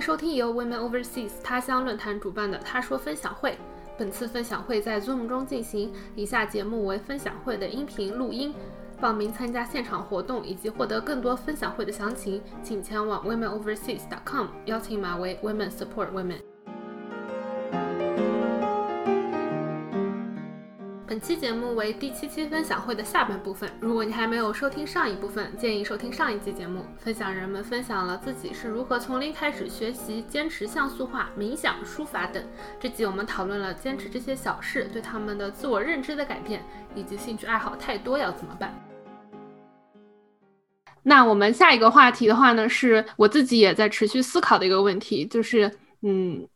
收听由 Women Overseas 他乡论坛主办的他说分享会。本次分享会在 Zoom 中进行，以下节目为分享会的音频录音。报名参加现场活动以及获得更多分享会的详情，请前往 womenoverseas.com，邀请码为 Women Support Women。本期节目为第七期分享会的下半部分。如果你还没有收听上一部分，建议收听上一期节目。分享人们分享了自己是如何从零开始学习、坚持像素画、冥想、书法等。这集我们讨论了坚持这些小事对他们的自我认知的改变，以及兴趣爱好太多要怎么办。那我们下一个话题的话呢，是我自己也在持续思考的一个问题，就是嗯。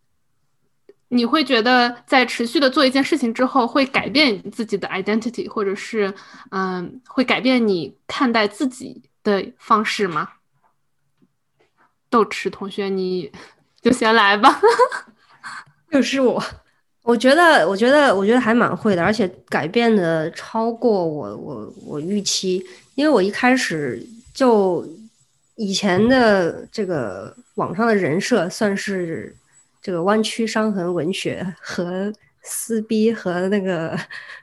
你会觉得在持续的做一件事情之后，会改变自己的 identity，或者是，嗯，会改变你看待自己的方式吗？豆豉同学，你 就先来吧。又是我，我觉得，我觉得，我觉得还蛮会的，而且改变的超过我，我，我预期。因为我一开始就以前的这个网上的人设算是。这个弯曲伤痕文学和撕逼和那个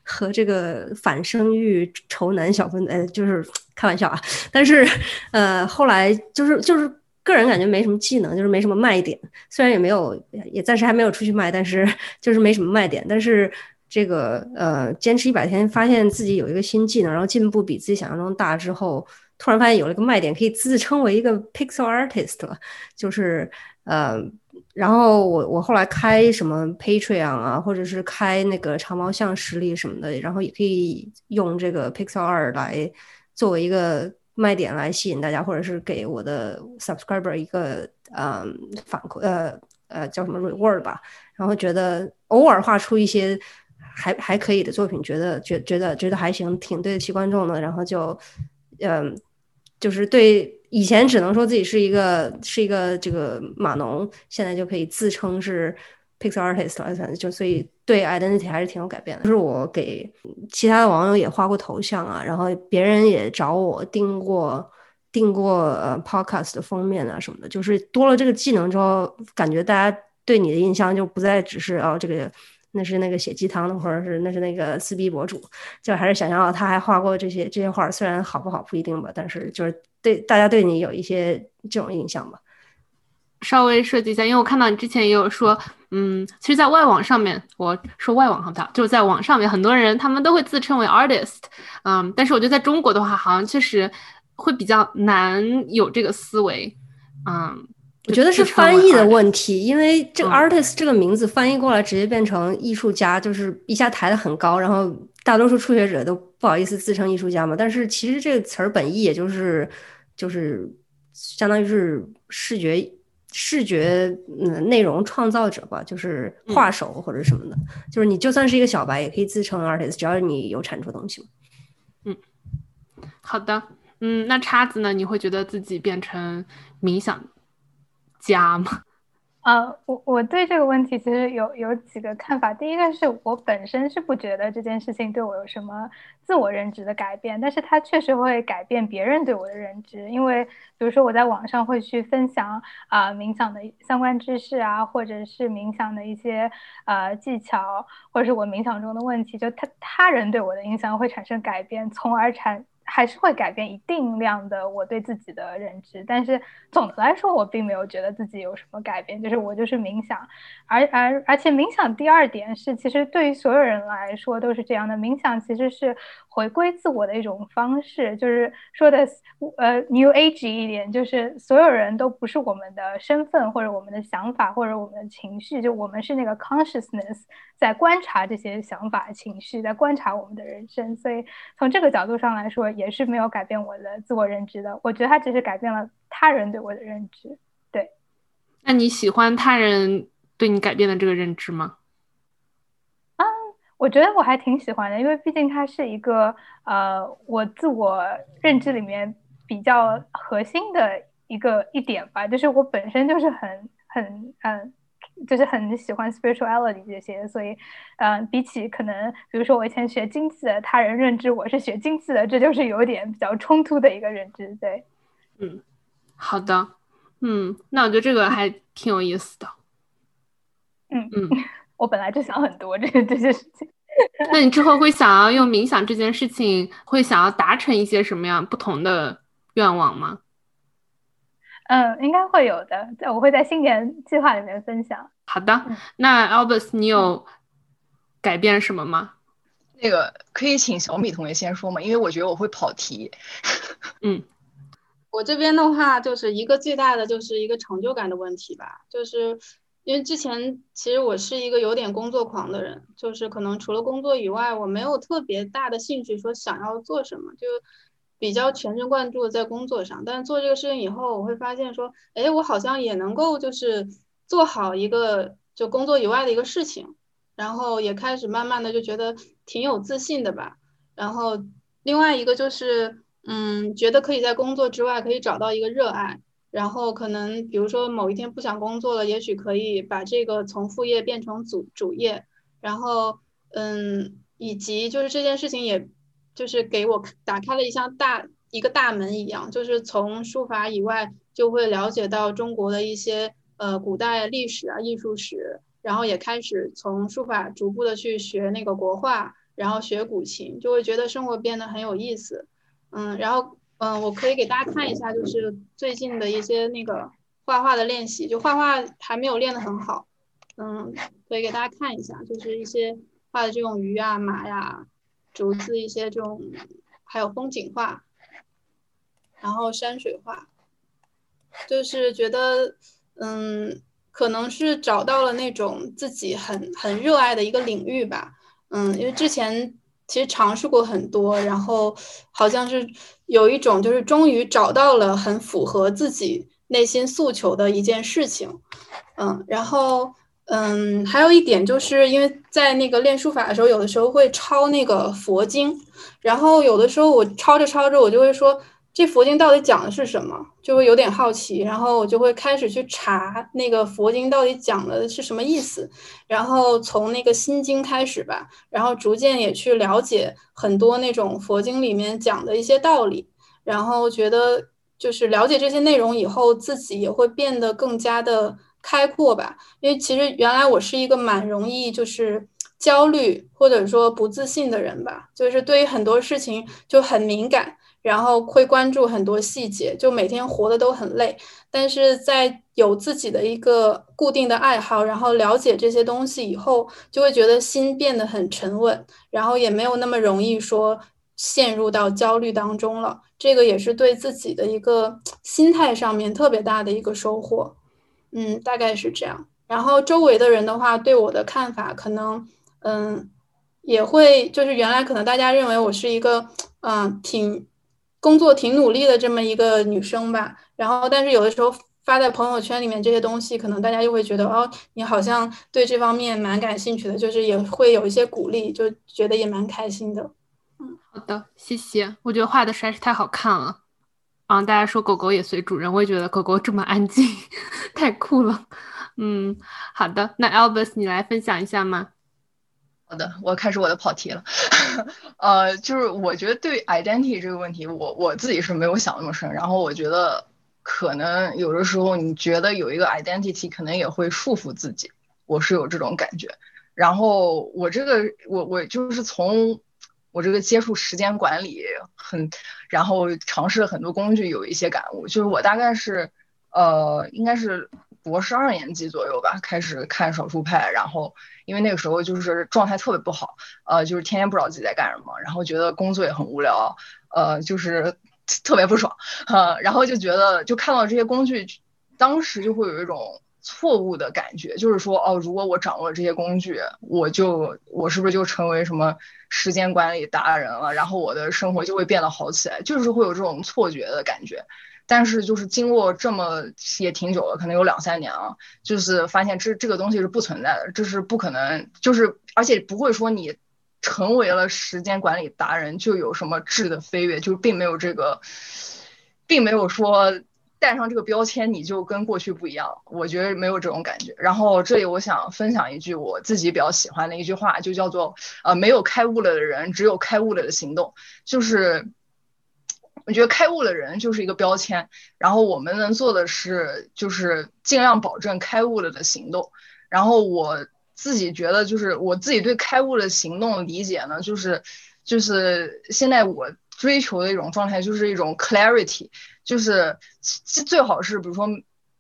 和这个反生育仇男小分，呃，就是开玩笑啊。但是，呃，后来就是就是个人感觉没什么技能，就是没什么卖点。虽然也没有，也暂时还没有出去卖，但是就是没什么卖点。但是这个呃，坚持一百天，发现自己有一个新技能，然后进步比自己想象中大之后，突然发现有了一个卖点，可以自称为一个 pixel artist 了，就是呃。然后我我后来开什么 Patreon 啊，或者是开那个长毛象实力什么的，然后也可以用这个 Pixel 二来作为一个卖点来吸引大家，或者是给我的 subscriber 一个嗯反馈呃呃叫什么 reward 吧。然后觉得偶尔画出一些还还可以的作品，觉得觉觉得觉得还行，挺对得起观众的。然后就嗯就是对。以前只能说自己是一个是一个这个码农，现在就可以自称是 pixel artist 了，就所以对 identity 还是挺有改变的。就是我给其他的网友也画过头像啊，然后别人也找我订过订过呃 podcast 的封面啊什么的。就是多了这个技能之后，感觉大家对你的印象就不再只是哦这个那是那个写鸡汤的，或者是那是那个撕逼博主，就还是想象到他还画过这些这些画，虽然好不好不一定吧，但是就是。对大家对你有一些这种印象吧？稍微设计一下，因为我看到你之前也有说，嗯，其实，在外网上面，我说外网好不好就是在网上面，很多人他们都会自称为 artist，嗯，但是我觉得在中国的话，好像确实会比较难有这个思维，嗯，我觉得是翻译的问题，因为这个 artist 这个名字翻译过来直接变成艺术家，就是一下抬得很高，然后大多数初学者都不好意思自称艺术家嘛，但是其实这个词儿本意也就是。就是相当于是视觉视觉嗯内容创造者吧，就是画手或者什么的。就是你就算是一个小白，也可以自称 artist，只要你有产出东西。嗯，好的，嗯，那叉子呢？你会觉得自己变成冥想家吗？呃，我我对这个问题其实有有几个看法。第一个是我本身是不觉得这件事情对我有什么自我认知的改变，但是它确实会改变别人对我的认知。因为比如说我在网上会去分享啊冥想的相关知识啊，或者是冥想的一些呃技巧，或者是我冥想中的问题，就他他人对我的影响会产生改变，从而产。还是会改变一定量的我对自己的认知，但是总的来说，我并没有觉得自己有什么改变。就是我就是冥想，而而而且冥想第二点是，其实对于所有人来说都是这样的。冥想其实是回归自我的一种方式，就是说的呃 New Age 一点，就是所有人都不是我们的身份或者我们的想法或者我们的情绪，就我们是那个 consciousness 在观察这些想法情绪，在观察我们的人生。所以从这个角度上来说。也是没有改变我的自我认知的，我觉得他只是改变了他人对我的认知。对，那你喜欢他人对你改变的这个认知吗？啊，我觉得我还挺喜欢的，因为毕竟它是一个呃，我自我认知里面比较核心的一个一点吧，就是我本身就是很很嗯。就是很喜欢 spirituality 这些，所以，嗯，比起可能，比如说我以前学经济的，他人认知我是学经济的，这就是有点比较冲突的一个认知，对，嗯，好的，嗯，那我觉得这个还挺有意思的。嗯嗯，我本来就想很多这这些事情。那你之后会想要用冥想这件事情，会想要达成一些什么样不同的愿望吗？嗯，应该会有的，我会在新年计划里面分享。好的，那 Albus，你有改变什么吗？那个可以请小米同学先说吗？因为我觉得我会跑题。嗯，我这边的话，就是一个最大的就是一个成就感的问题吧，就是因为之前其实我是一个有点工作狂的人，就是可能除了工作以外，我没有特别大的兴趣说想要做什么，就比较全神贯注在工作上。但是做这个事情以后，我会发现说，哎，我好像也能够就是做好一个就工作以外的一个事情。然后也开始慢慢的就觉得挺有自信的吧。然后另外一个就是，嗯，觉得可以在工作之外可以找到一个热爱。然后可能比如说某一天不想工作了，也许可以把这个从副业变成主主业。然后，嗯，以及就是这件事情，也就是给我打开了一项大一个大门一样，就是从书法以外就会了解到中国的一些呃古代历史啊、艺术史。然后也开始从书法逐步的去学那个国画，然后学古琴，就会觉得生活变得很有意思。嗯，然后嗯，我可以给大家看一下，就是最近的一些那个画画的练习，就画画还没有练得很好。嗯，可以给大家看一下，就是一些画的这种鱼啊、马呀、竹子一些这种，还有风景画，然后山水画，就是觉得嗯。可能是找到了那种自己很很热爱的一个领域吧，嗯，因为之前其实尝试过很多，然后好像是有一种就是终于找到了很符合自己内心诉求的一件事情，嗯，然后嗯，还有一点就是因为在那个练书法的时候，有的时候会抄那个佛经，然后有的时候我抄着抄着，我就会说。这佛经到底讲的是什么？就会有点好奇，然后我就会开始去查那个佛经到底讲的是什么意思，然后从那个心经开始吧，然后逐渐也去了解很多那种佛经里面讲的一些道理，然后觉得就是了解这些内容以后，自己也会变得更加的开阔吧。因为其实原来我是一个蛮容易就是焦虑或者说不自信的人吧，就是对于很多事情就很敏感。然后会关注很多细节，就每天活的都很累。但是在有自己的一个固定的爱好，然后了解这些东西以后，就会觉得心变得很沉稳，然后也没有那么容易说陷入到焦虑当中了。这个也是对自己的一个心态上面特别大的一个收获。嗯，大概是这样。然后周围的人的话，对我的看法可能，嗯，也会就是原来可能大家认为我是一个，嗯，挺。工作挺努力的这么一个女生吧，然后但是有的时候发在朋友圈里面这些东西，可能大家又会觉得哦，你好像对这方面蛮感兴趣的，就是也会有一些鼓励，就觉得也蛮开心的。嗯，好的，谢谢。我觉得画的实在是太好看了。啊，大家说狗狗也随主人，我也觉得狗狗这么安静，太酷了。嗯，好的，那 Albus 你来分享一下吗？好的，我开始我的跑题了。呃，就是我觉得对 identity 这个问题，我我自己是没有想那么深。然后我觉得可能有的时候你觉得有一个 identity 可能也会束缚自己，我是有这种感觉。然后我这个我我就是从我这个接触时间管理很，然后尝试了很多工具，有一些感悟。就是我大概是呃，应该是。博士二年级左右吧，开始看少数派，然后因为那个时候就是状态特别不好，呃，就是天天不知道自己在干什么，然后觉得工作也很无聊，呃，就是特别不爽，呃，然后就觉得就看到这些工具，当时就会有一种错误的感觉，就是说，哦，如果我掌握了这些工具，我就我是不是就成为什么时间管理达人了，然后我的生活就会变得好起来，就是会有这种错觉的感觉。但是就是经过这么也挺久了，可能有两三年啊，就是发现这这个东西是不存在的，这是不可能，就是而且不会说你成为了时间管理达人就有什么质的飞跃，就并没有这个，并没有说带上这个标签你就跟过去不一样，我觉得没有这种感觉。然后这里我想分享一句我自己比较喜欢的一句话，就叫做呃没有开悟了的人，只有开悟了的行动，就是。我觉得开悟的人就是一个标签，然后我们能做的是就是尽量保证开悟了的行动。然后我自己觉得，就是我自己对开悟的行动理解呢，就是就是现在我追求的一种状态，就是一种 clarity，就是最好是比如说。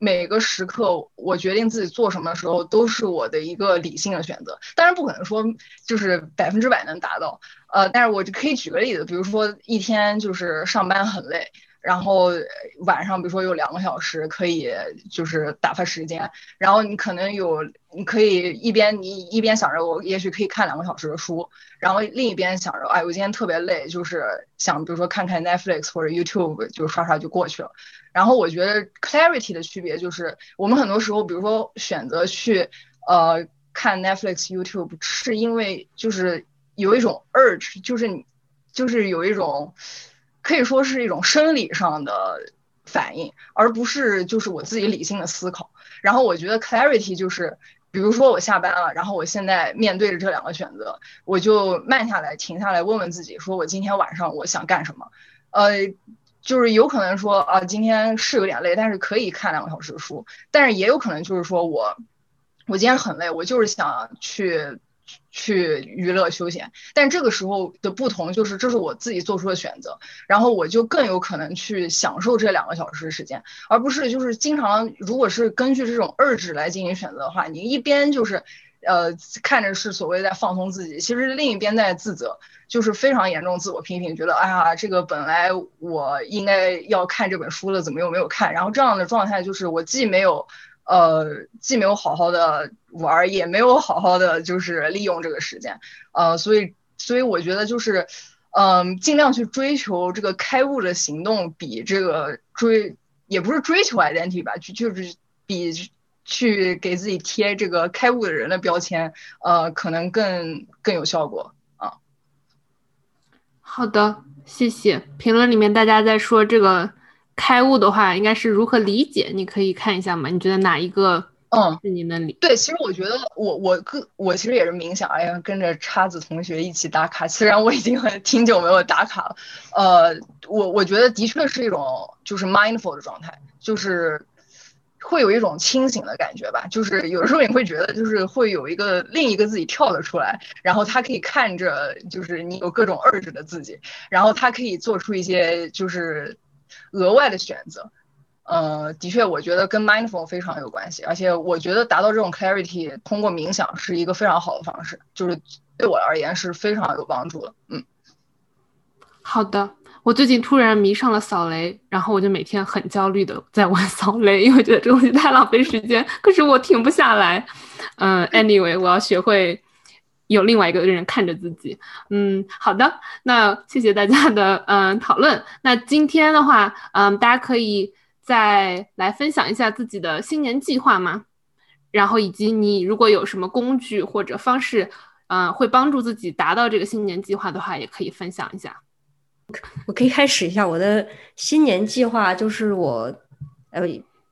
每个时刻，我决定自己做什么的时候，都是我的一个理性的选择。当然不可能说就是百分之百能达到，呃，但是我就可以举个例子，比如说一天就是上班很累。然后晚上，比如说有两个小时可以就是打发时间，然后你可能有，你可以一边你一边想着我也许可以看两个小时的书，然后另一边想着，哎，我今天特别累，就是想比如说看看 Netflix 或者 YouTube，就刷刷就过去了。然后我觉得 clarity 的区别就是，我们很多时候，比如说选择去呃看 Netflix、YouTube，是因为就是有一种 urge，就是你就是有一种。可以说是一种生理上的反应，而不是就是我自己理性的思考。然后我觉得 clarity 就是，比如说我下班了，然后我现在面对着这两个选择，我就慢下来，停下来，问问自己，说我今天晚上我想干什么？呃，就是有可能说啊，今天是有点累，但是可以看两个小时的书。但是也有可能就是说我，我今天很累，我就是想去。去娱乐休闲，但这个时候的不同就是，这是我自己做出的选择，然后我就更有可能去享受这两个小时的时间，而不是就是经常，如果是根据这种二指来进行选择的话，你一边就是，呃，看着是所谓在放松自己，其实另一边在自责，就是非常严重自我批评，觉得哎呀，这个本来我应该要看这本书了，怎么又没有看？然后这样的状态就是我既没有。呃，既没有好好的玩，也没有好好的就是利用这个时间，呃，所以，所以我觉得就是，嗯，尽量去追求这个开悟的行动，比这个追也不是追求 identity 吧，就就是比去给自己贴这个开悟的人的标签，呃，可能更更有效果啊。好的，谢谢。评论里面大家在说这个。开悟的话，应该是如何理解？你可以看一下吗？你觉得哪一个嗯？对，其实我觉得我我个我其实也是冥想，哎呀，跟着叉子同学一起打卡。虽然我已经很挺久没有打卡了，呃，我我觉得的确是一种就是 mindful 的状态，就是会有一种清醒的感觉吧。就是有时候你会觉得，就是会有一个另一个自己跳了出来，然后他可以看着就是你有各种 urge 的自己，然后他可以做出一些就是。额外的选择，呃，的确，我觉得跟 mindful 非常有关系，而且我觉得达到这种 clarity，通过冥想是一个非常好的方式，就是对我而言是非常有帮助的。嗯，好的，我最近突然迷上了扫雷，然后我就每天很焦虑的在玩扫雷，因为觉得这东西太浪费时间，可是我停不下来。嗯，anyway，我要学会。有另外一个人看着自己，嗯，好的，那谢谢大家的嗯讨论。那今天的话，嗯，大家可以再来分享一下自己的新年计划吗？然后以及你如果有什么工具或者方式，嗯，会帮助自己达到这个新年计划的话，也可以分享一下。我可以开始一下我的新年计划，就是我，呃。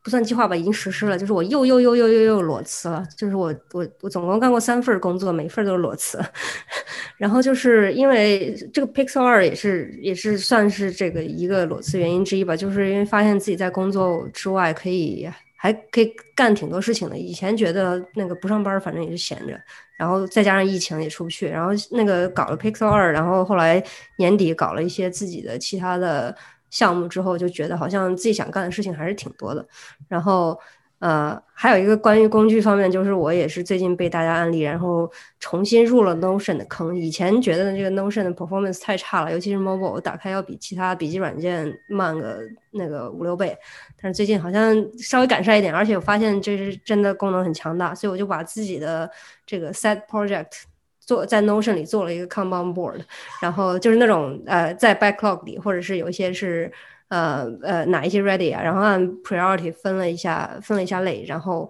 算计划吧，已经实施了。就是我又又又又又又裸辞了。就是我我我总共干过三份工作，每份都是裸辞。然后就是因为这个 Pixel 二也是也是算是这个一个裸辞原因之一吧。就是因为发现自己在工作之外可以还可以干挺多事情的。以前觉得那个不上班反正也是闲着，然后再加上疫情也出不去，然后那个搞了 Pixel 二，然后后来年底搞了一些自己的其他的。项目之后就觉得好像自己想干的事情还是挺多的，然后呃还有一个关于工具方面，就是我也是最近被大家安利，然后重新入了 Notion 的坑。以前觉得这个 Notion 的 performance 太差了，尤其是 mobile 我打开要比其他笔记软件慢个那个五六倍，但是最近好像稍微改善一点，而且我发现这是真的功能很强大，所以我就把自己的这个 set project。做在 Notion 里做了一个 Kanban board，然后就是那种呃在 backlog 里，或者是有一些是呃呃哪一些 ready 啊，然后按 priority 分了一下分了一下类，然后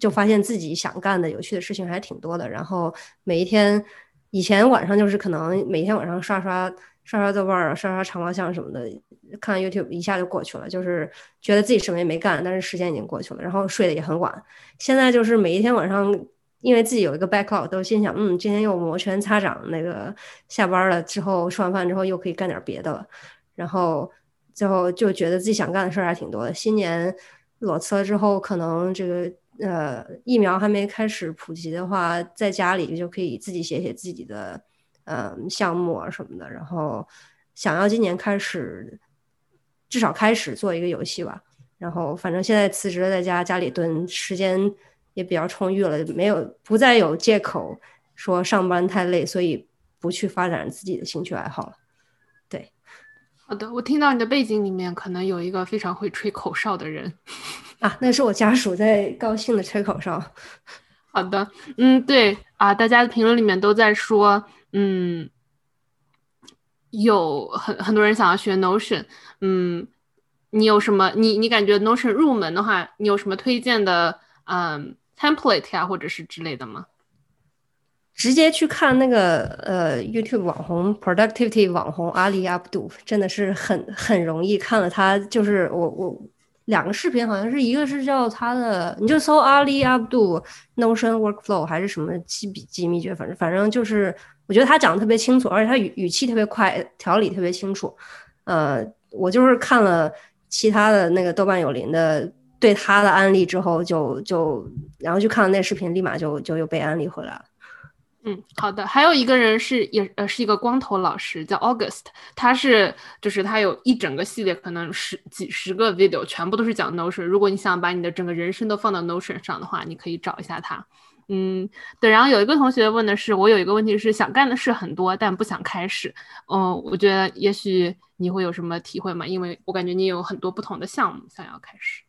就发现自己想干的有趣的事情还挺多的。然后每一天以前晚上就是可能每天晚上刷刷刷刷豆瓣儿、刷刷长毛象什么的，看 YouTube 一下就过去了，就是觉得自己什么也没干，但是时间已经过去了，然后睡得也很晚。现在就是每一天晚上。因为自己有一个 backlog，都心想，嗯，今天又摩拳擦掌，那个下班了之后，吃完饭之后又可以干点别的了。然后，最后就觉得自己想干的事儿还挺多的。新年裸辞了之后，可能这个呃疫苗还没开始普及的话，在家里就可以自己写写自己的呃项目啊什么的。然后想要今年开始，至少开始做一个游戏吧。然后反正现在辞职了，在家家里蹲，时间也比较充裕了，没有不再有借口说上班太累，所以不去发展自己的兴趣爱好了。对，好的，我听到你的背景里面可能有一个非常会吹口哨的人啊，那是我家属在高兴的吹口哨。好的，嗯，对啊，大家的评论里面都在说，嗯，有很很多人想要学 Notion，嗯。你有什么？你你感觉 Notion 入门的话，你有什么推荐的嗯 template 呀，或者是之类的吗？直接去看那个呃 YouTube 网红 productivity 网红阿里阿卜杜，真的是很很容易看了他就是我我两个视频，好像是一个是叫他的，你就搜阿里阿卜杜 Notion workflow 还是什么记笔记秘诀，反正反正就是我觉得他讲的特别清楚，而且他语语气特别快，条理特别清楚。呃，我就是看了。其他的那个豆瓣有林的对他的安利之后，就就然后去看了那视频，立马就就又被安利回来了。嗯，好的。还有一个人是也呃是一个光头老师，叫 August，他是就是他有一整个系列，可能十几十个 video，全部都是讲 Notion。如果你想把你的整个人生都放到 Notion 上的话，你可以找一下他。嗯，对。然后有一个同学问的是，我有一个问题是想干的事很多，但不想开始。嗯，我觉得也许。你会有什么体会吗？因为我感觉你有很多不同的项目想要开始。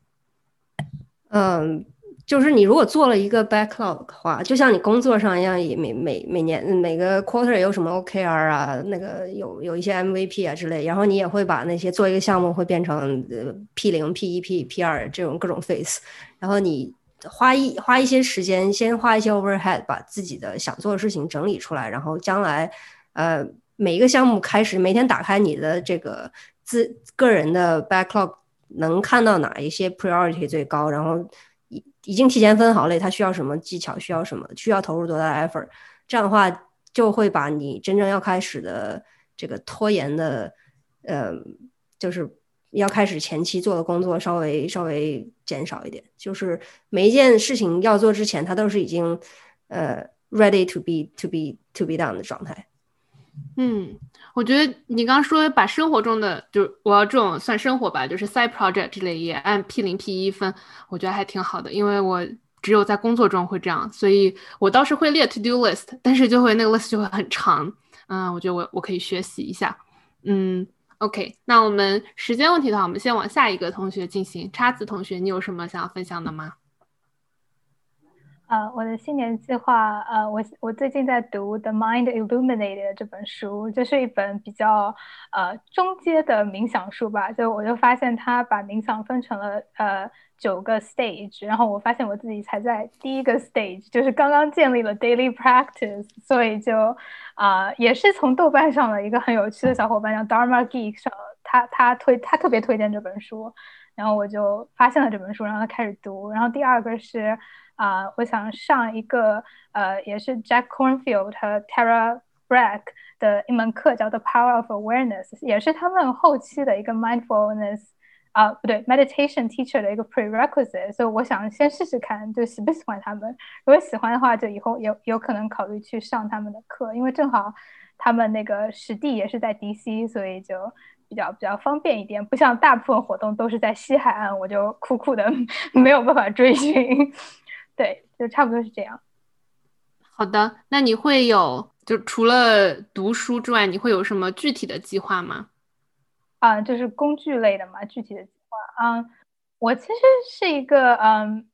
嗯，就是你如果做了一个 backlog 的话，就像你工作上一样，也每每每年每个 quarter 有什么 OKR 啊，那个有有一些 MVP 啊之类，然后你也会把那些做一个项目会变成 P 零、P 一、P P 二这种各种 phase，然后你花一花一些时间，先花一些 overhead，把自己的想做的事情整理出来，然后将来呃。每一个项目开始，每天打开你的这个自个人的 backlog，能看到哪一些 priority 最高，然后已已经提前分好类，它需要什么技巧，需要什么，需要投入多大的 effort，这样的话就会把你真正要开始的这个拖延的，呃，就是要开始前期做的工作稍微稍微减少一点，就是每一件事情要做之前，它都是已经呃 ready to be to be to be done 的状态。嗯，我觉得你刚说把生活中的，就我要这种算生活吧，就是 side project 之类也按 P 零 P 一分，我觉得还挺好的，因为我只有在工作中会这样，所以我倒是会列 to do list，但是就会那个 list 就会很长。嗯，我觉得我我可以学习一下。嗯，OK，那我们时间问题的话，我们先往下一个同学进行。叉子同学，你有什么想要分享的吗？呃，我的新年计划，呃，我我最近在读《The Mind Illuminated》这本书，这是一本比较呃中阶的冥想书吧。就我就发现他把冥想分成了呃九个 stage，然后我发现我自己才在第一个 stage，就是刚刚建立了 daily practice，所以就啊也是从豆瓣上的一个很有趣的小伙伴叫 Dharma Geek 上，他他推他特别推荐这本书，然后我就发现了这本书，然后开始读。然后第二个是。啊，我想上一个呃，也是 Jack Cornfield 和 Tara Brach 的一门课，叫做 Power of Awareness，也是他们后期的一个 mindfulness 啊，不对，meditation teacher 的一个 prerequisite。所以我想先试试看，就喜不喜欢他们。如果喜欢的话，就以后有有可能考虑去上他们的课，因为正好他们那个实地也是在 DC，所以就比较比较方便一点。不像大部分活动都是在西海岸，我就苦苦的没有办法追寻。对，就差不多是这样。好的，那你会有就除了读书之外，你会有什么具体的计划吗？啊，就是工具类的嘛，具体的计划。嗯，我其实是一个嗯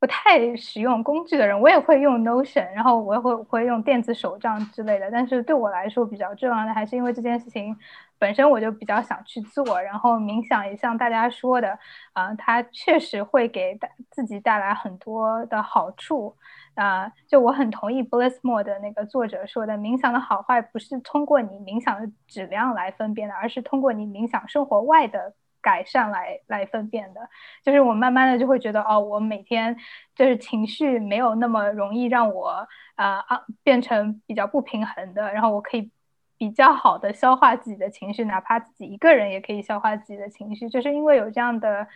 不太使用工具的人，我也会用 Notion，然后我也会会用电子手账之类的。但是对我来说比较重要的，还是因为这件事情本身我就比较想去做。然后冥想也像大家说的，啊，它确实会给自己带来很多的好处。啊，就我很同意 Blissmore 的那个作者说的，冥想的好坏不是通过你冥想的质量来分辨的，而是通过你冥想生活外的改善来来分辨的。就是我慢慢的就会觉得，哦，我每天就是情绪没有那么容易让我啊啊变成比较不平衡的，然后我可以比较好的消化自己的情绪，哪怕自己一个人也可以消化自己的情绪，就是因为有这样的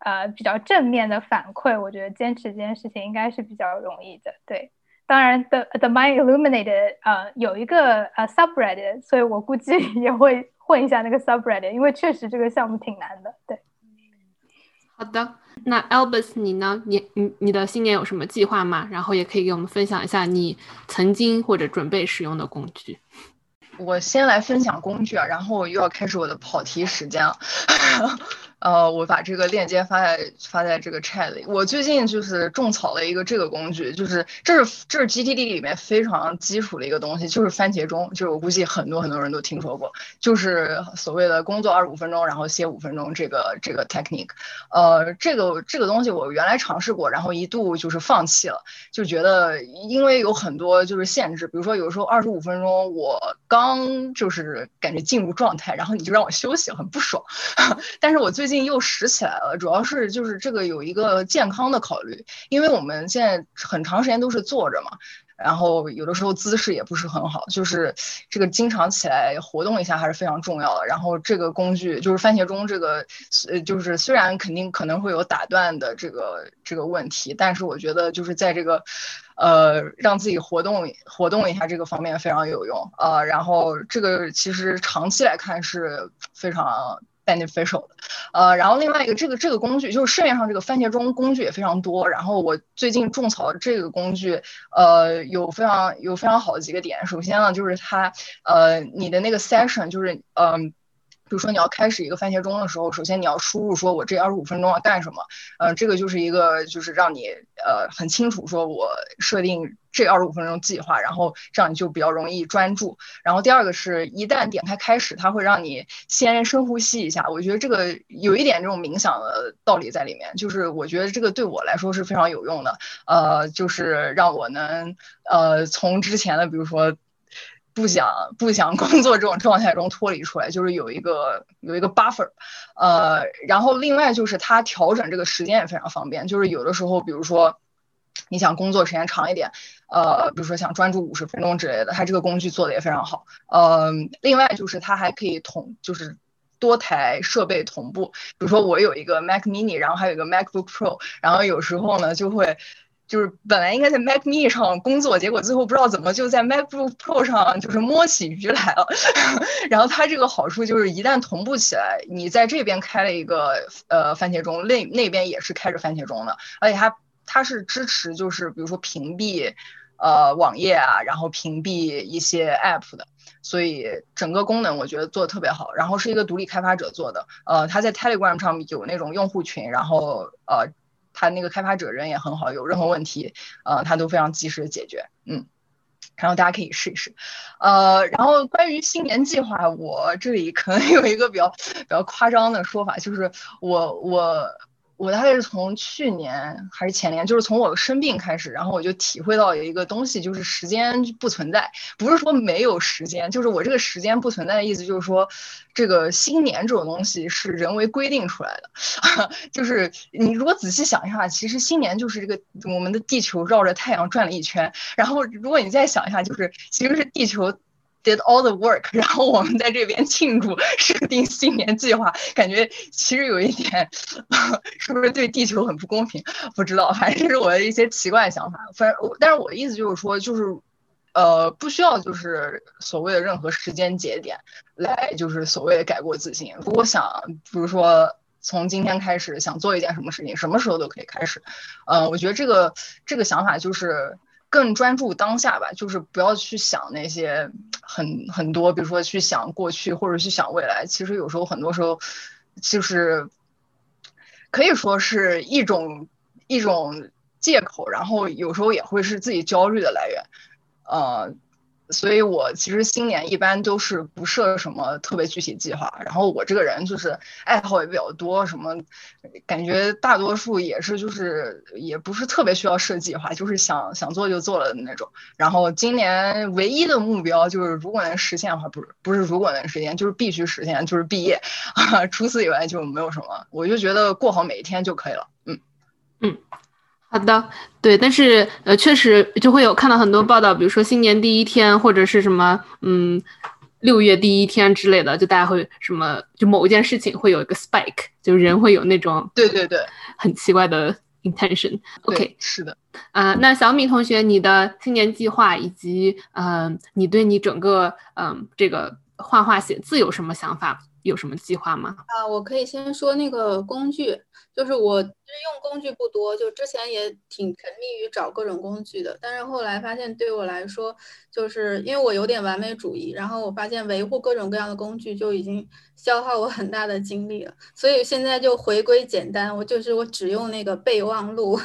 呃比较正面的反馈，我觉得坚持这件事情应该是比较容易的。对，当然 The The Mind Illuminated 呃有一个呃 subreddit，所以我估计 也会混一下那个 subreddit，因为确实这个项目挺难的。对，好的。那 Albus，你呢？你你你的新年有什么计划吗？然后也可以给我们分享一下你曾经或者准备使用的工具。我先来分享工具啊，然后我又要开始我的跑题时间了。呃，我把这个链接发在发在这个 chat 里。我最近就是种草了一个这个工具，就是这是这是 GTD 里面非常基础的一个东西，就是番茄钟。就是我估计很多很多人都听说过，就是所谓的工作二十五分钟，然后歇五分钟这个这个 technique。呃，这个这个东西我原来尝试过，然后一度就是放弃了，就觉得因为有很多就是限制，比如说有时候二十五分钟我刚就是感觉进入状态，然后你就让我休息，很不爽。但是我最最近又拾起来了，主要是就是这个有一个健康的考虑，因为我们现在很长时间都是坐着嘛，然后有的时候姿势也不是很好，就是这个经常起来活动一下还是非常重要的。然后这个工具就是番茄钟，这个呃就是虽然肯定可能会有打断的这个这个问题，但是我觉得就是在这个呃让自己活动活动一下这个方面非常有用呃，然后这个其实长期来看是非常。Beneficial 的，呃，然后另外一个这个这个工具就是市面上这个番茄钟工具也非常多，然后我最近种草这个工具，呃，有非常有非常好的几个点。首先呢，就是它，呃，你的那个 session 就是，嗯，比如说你要开始一个番茄钟的时候，首先你要输入说我这二十五分钟要干什么，呃，这个就是一个就是让你呃很清楚说我设定。这二十五分钟计划，然后这样你就比较容易专注。然后第二个是一旦点开开始，它会让你先深呼吸一下。我觉得这个有一点这种冥想的道理在里面，就是我觉得这个对我来说是非常有用的。呃，就是让我能呃从之前的比如说不想不想工作这种状态中脱离出来，就是有一个有一个 buffer。呃，然后另外就是它调整这个时间也非常方便，就是有的时候比如说。你想工作时间长一点，呃，比如说想专注五十分钟之类的，它这个工具做的也非常好。嗯，另外就是它还可以同，就是多台设备同步。比如说我有一个 Mac Mini，然后还有一个 MacBook Pro，然后有时候呢就会，就是本来应该在 Mac Mini 上工作，结果最后不知道怎么就在 MacBook Pro 上就是摸起鱼来了。然后它这个好处就是一旦同步起来，你在这边开了一个呃番茄钟，那那边也是开着番茄钟的，而且它。它是支持，就是比如说屏蔽，呃，网页啊，然后屏蔽一些 App 的，所以整个功能我觉得做的特别好。然后是一个独立开发者做的，呃，他在 Telegram 上有那种用户群，然后呃，他那个开发者人也很好，有任何问题，呃，他都非常及时的解决，嗯，然后大家可以试一试，呃，然后关于新年计划，我这里可能有一个比较比较夸张的说法，就是我我。我大概是从去年还是前年，就是从我生病开始，然后我就体会到有一个东西，就是时间不存在，不是说没有时间，就是我这个时间不存在的意思，就是说，这个新年这种东西是人为规定出来的，就是你如果仔细想一下，其实新年就是这个我们的地球绕着太阳转了一圈，然后如果你再想一下，就是其实是地球。Did all the work，然后我们在这边庆祝设定新年计划，感觉其实有一点，是不是对地球很不公平？不知道，反正是我的一些奇怪想法。反正，但是我的意思就是说，就是，呃，不需要就是所谓的任何时间节点来就是所谓的改过自新。如果想，比如说从今天开始想做一件什么事情，什么时候都可以开始。呃，我觉得这个这个想法就是。更专注当下吧，就是不要去想那些很很多，比如说去想过去或者去想未来。其实有时候很多时候，就是可以说是一种一种借口，然后有时候也会是自己焦虑的来源，呃。所以我其实新年一般都是不设什么特别具体计划，然后我这个人就是爱好也比较多，什么感觉大多数也是就是也不是特别需要设计划，就是想想做就做了的那种。然后今年唯一的目标就是如果能实现的话，不是不是如果能实现，就是必须实现，就是毕业。除此以外就没有什么，我就觉得过好每一天就可以了。嗯嗯。好的，对，但是呃，确实就会有看到很多报道，比如说新年第一天或者是什么，嗯，六月第一天之类的，就大家会什么，就某一件事情会有一个 spike，就人会有那种对对对，很奇怪的 intention。OK，是的。啊，那小米同学，你的新年计划以及嗯，你对你整个嗯这个画画写字有什么想法？有什么计划吗？啊，我可以先说那个工具，就是我其实用工具不多，就之前也挺沉迷于找各种工具的，但是后来发现对我来说，就是因为我有点完美主义，然后我发现维护各种各样的工具就已经消耗我很大的精力了，所以现在就回归简单，我就是我只用那个备忘录。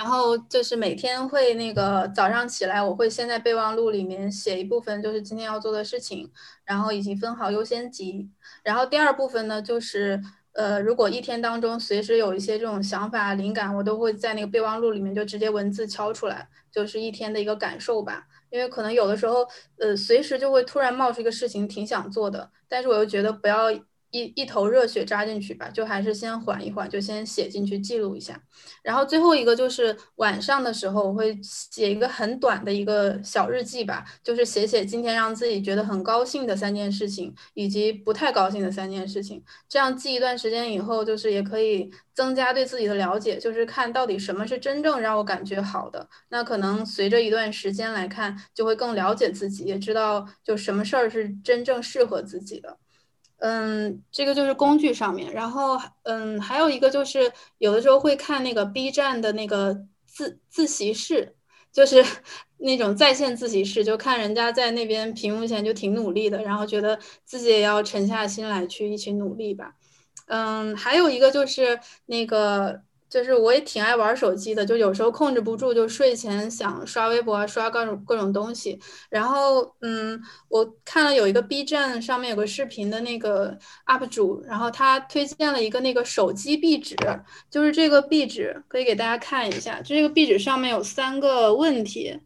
然后就是每天会那个早上起来，我会先在备忘录里面写一部分，就是今天要做的事情，然后以及分好优先级。然后第二部分呢，就是呃，如果一天当中随时有一些这种想法、灵感，我都会在那个备忘录里面就直接文字敲出来，就是一天的一个感受吧。因为可能有的时候，呃，随时就会突然冒出一个事情，挺想做的，但是我又觉得不要。一一头热血扎进去吧，就还是先缓一缓，就先写进去记录一下。然后最后一个就是晚上的时候，我会写一个很短的一个小日记吧，就是写写今天让自己觉得很高兴的三件事情，以及不太高兴的三件事情。这样记一段时间以后，就是也可以增加对自己的了解，就是看到底什么是真正让我感觉好的。那可能随着一段时间来看，就会更了解自己，也知道就什么事儿是真正适合自己的。嗯，这个就是工具上面，然后嗯，还有一个就是有的时候会看那个 B 站的那个自自习室，就是 那种在线自习室，就看人家在那边屏幕前就挺努力的，然后觉得自己也要沉下心来去一起努力吧。嗯，还有一个就是那个。就是我也挺爱玩手机的，就有时候控制不住，就睡前想刷微博啊，刷各种各种东西。然后，嗯，我看了有一个 B 站上面有个视频的那个 UP 主，然后他推荐了一个那个手机壁纸，就是这个壁纸可以给大家看一下，就这个壁纸上面有三个问题，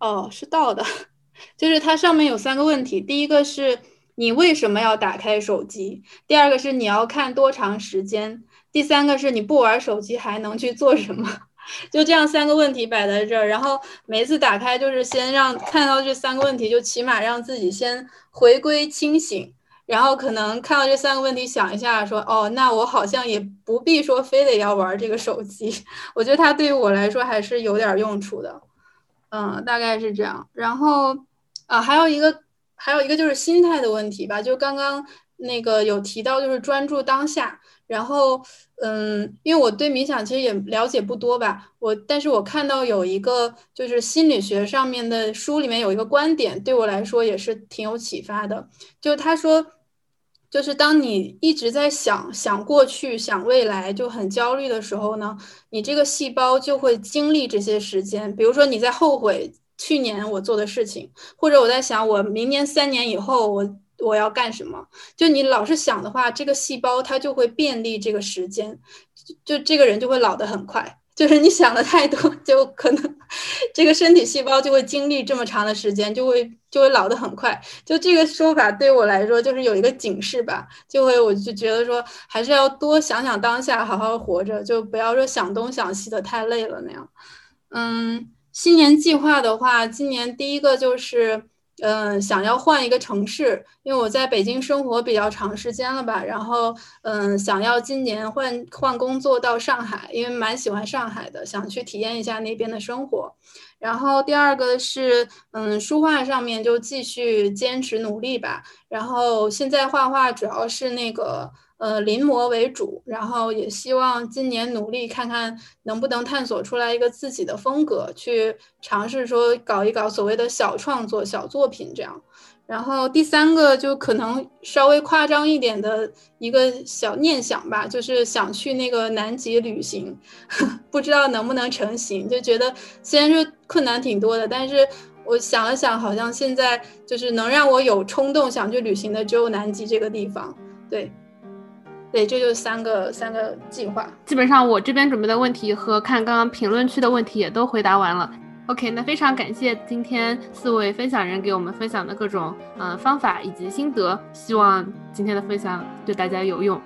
哦，是倒的，就是它上面有三个问题，第一个是你为什么要打开手机？第二个是你要看多长时间？第三个是你不玩手机还能去做什么？就这样三个问题摆在这儿，然后每次打开就是先让看到这三个问题，就起码让自己先回归清醒，然后可能看到这三个问题想一下，说哦，那我好像也不必说非得要玩这个手机。我觉得它对于我来说还是有点用处的，嗯，大概是这样。然后啊，还有一个还有一个就是心态的问题吧，就刚刚那个有提到就是专注当下。然后，嗯，因为我对冥想其实也了解不多吧，我但是我看到有一个就是心理学上面的书里面有一个观点，对我来说也是挺有启发的。就是他说，就是当你一直在想想过去、想未来，就很焦虑的时候呢，你这个细胞就会经历这些时间。比如说你在后悔去年我做的事情，或者我在想我明年三年以后我。我要干什么？就你老是想的话，这个细胞它就会便利这个时间，就这个人就会老得很快。就是你想的太多，就可能这个身体细胞就会经历这么长的时间，就会就会老得很快。就这个说法对我来说，就是有一个警示吧，就会我就觉得说，还是要多想想当下，好好活着，就不要说想东想西的太累了那样。嗯，新年计划的话，今年第一个就是。嗯，想要换一个城市，因为我在北京生活比较长时间了吧，然后嗯，想要今年换换工作到上海，因为蛮喜欢上海的，想去体验一下那边的生活。然后第二个是嗯，书画上面就继续坚持努力吧。然后现在画画主要是那个。呃，临摹为主，然后也希望今年努力看看能不能探索出来一个自己的风格，去尝试说搞一搞所谓的小创作、小作品这样。然后第三个就可能稍微夸张一点的一个小念想吧，就是想去那个南极旅行，不知道能不能成行。就觉得虽然说困难挺多的，但是我想了想，好像现在就是能让我有冲动想去旅行的只有南极这个地方。对。对，这就是三个三个计划。基本上我这边准备的问题和看刚刚评论区的问题也都回答完了。OK，那非常感谢今天四位分享人给我们分享的各种嗯方法以及心得，希望今天的分享对大家有用。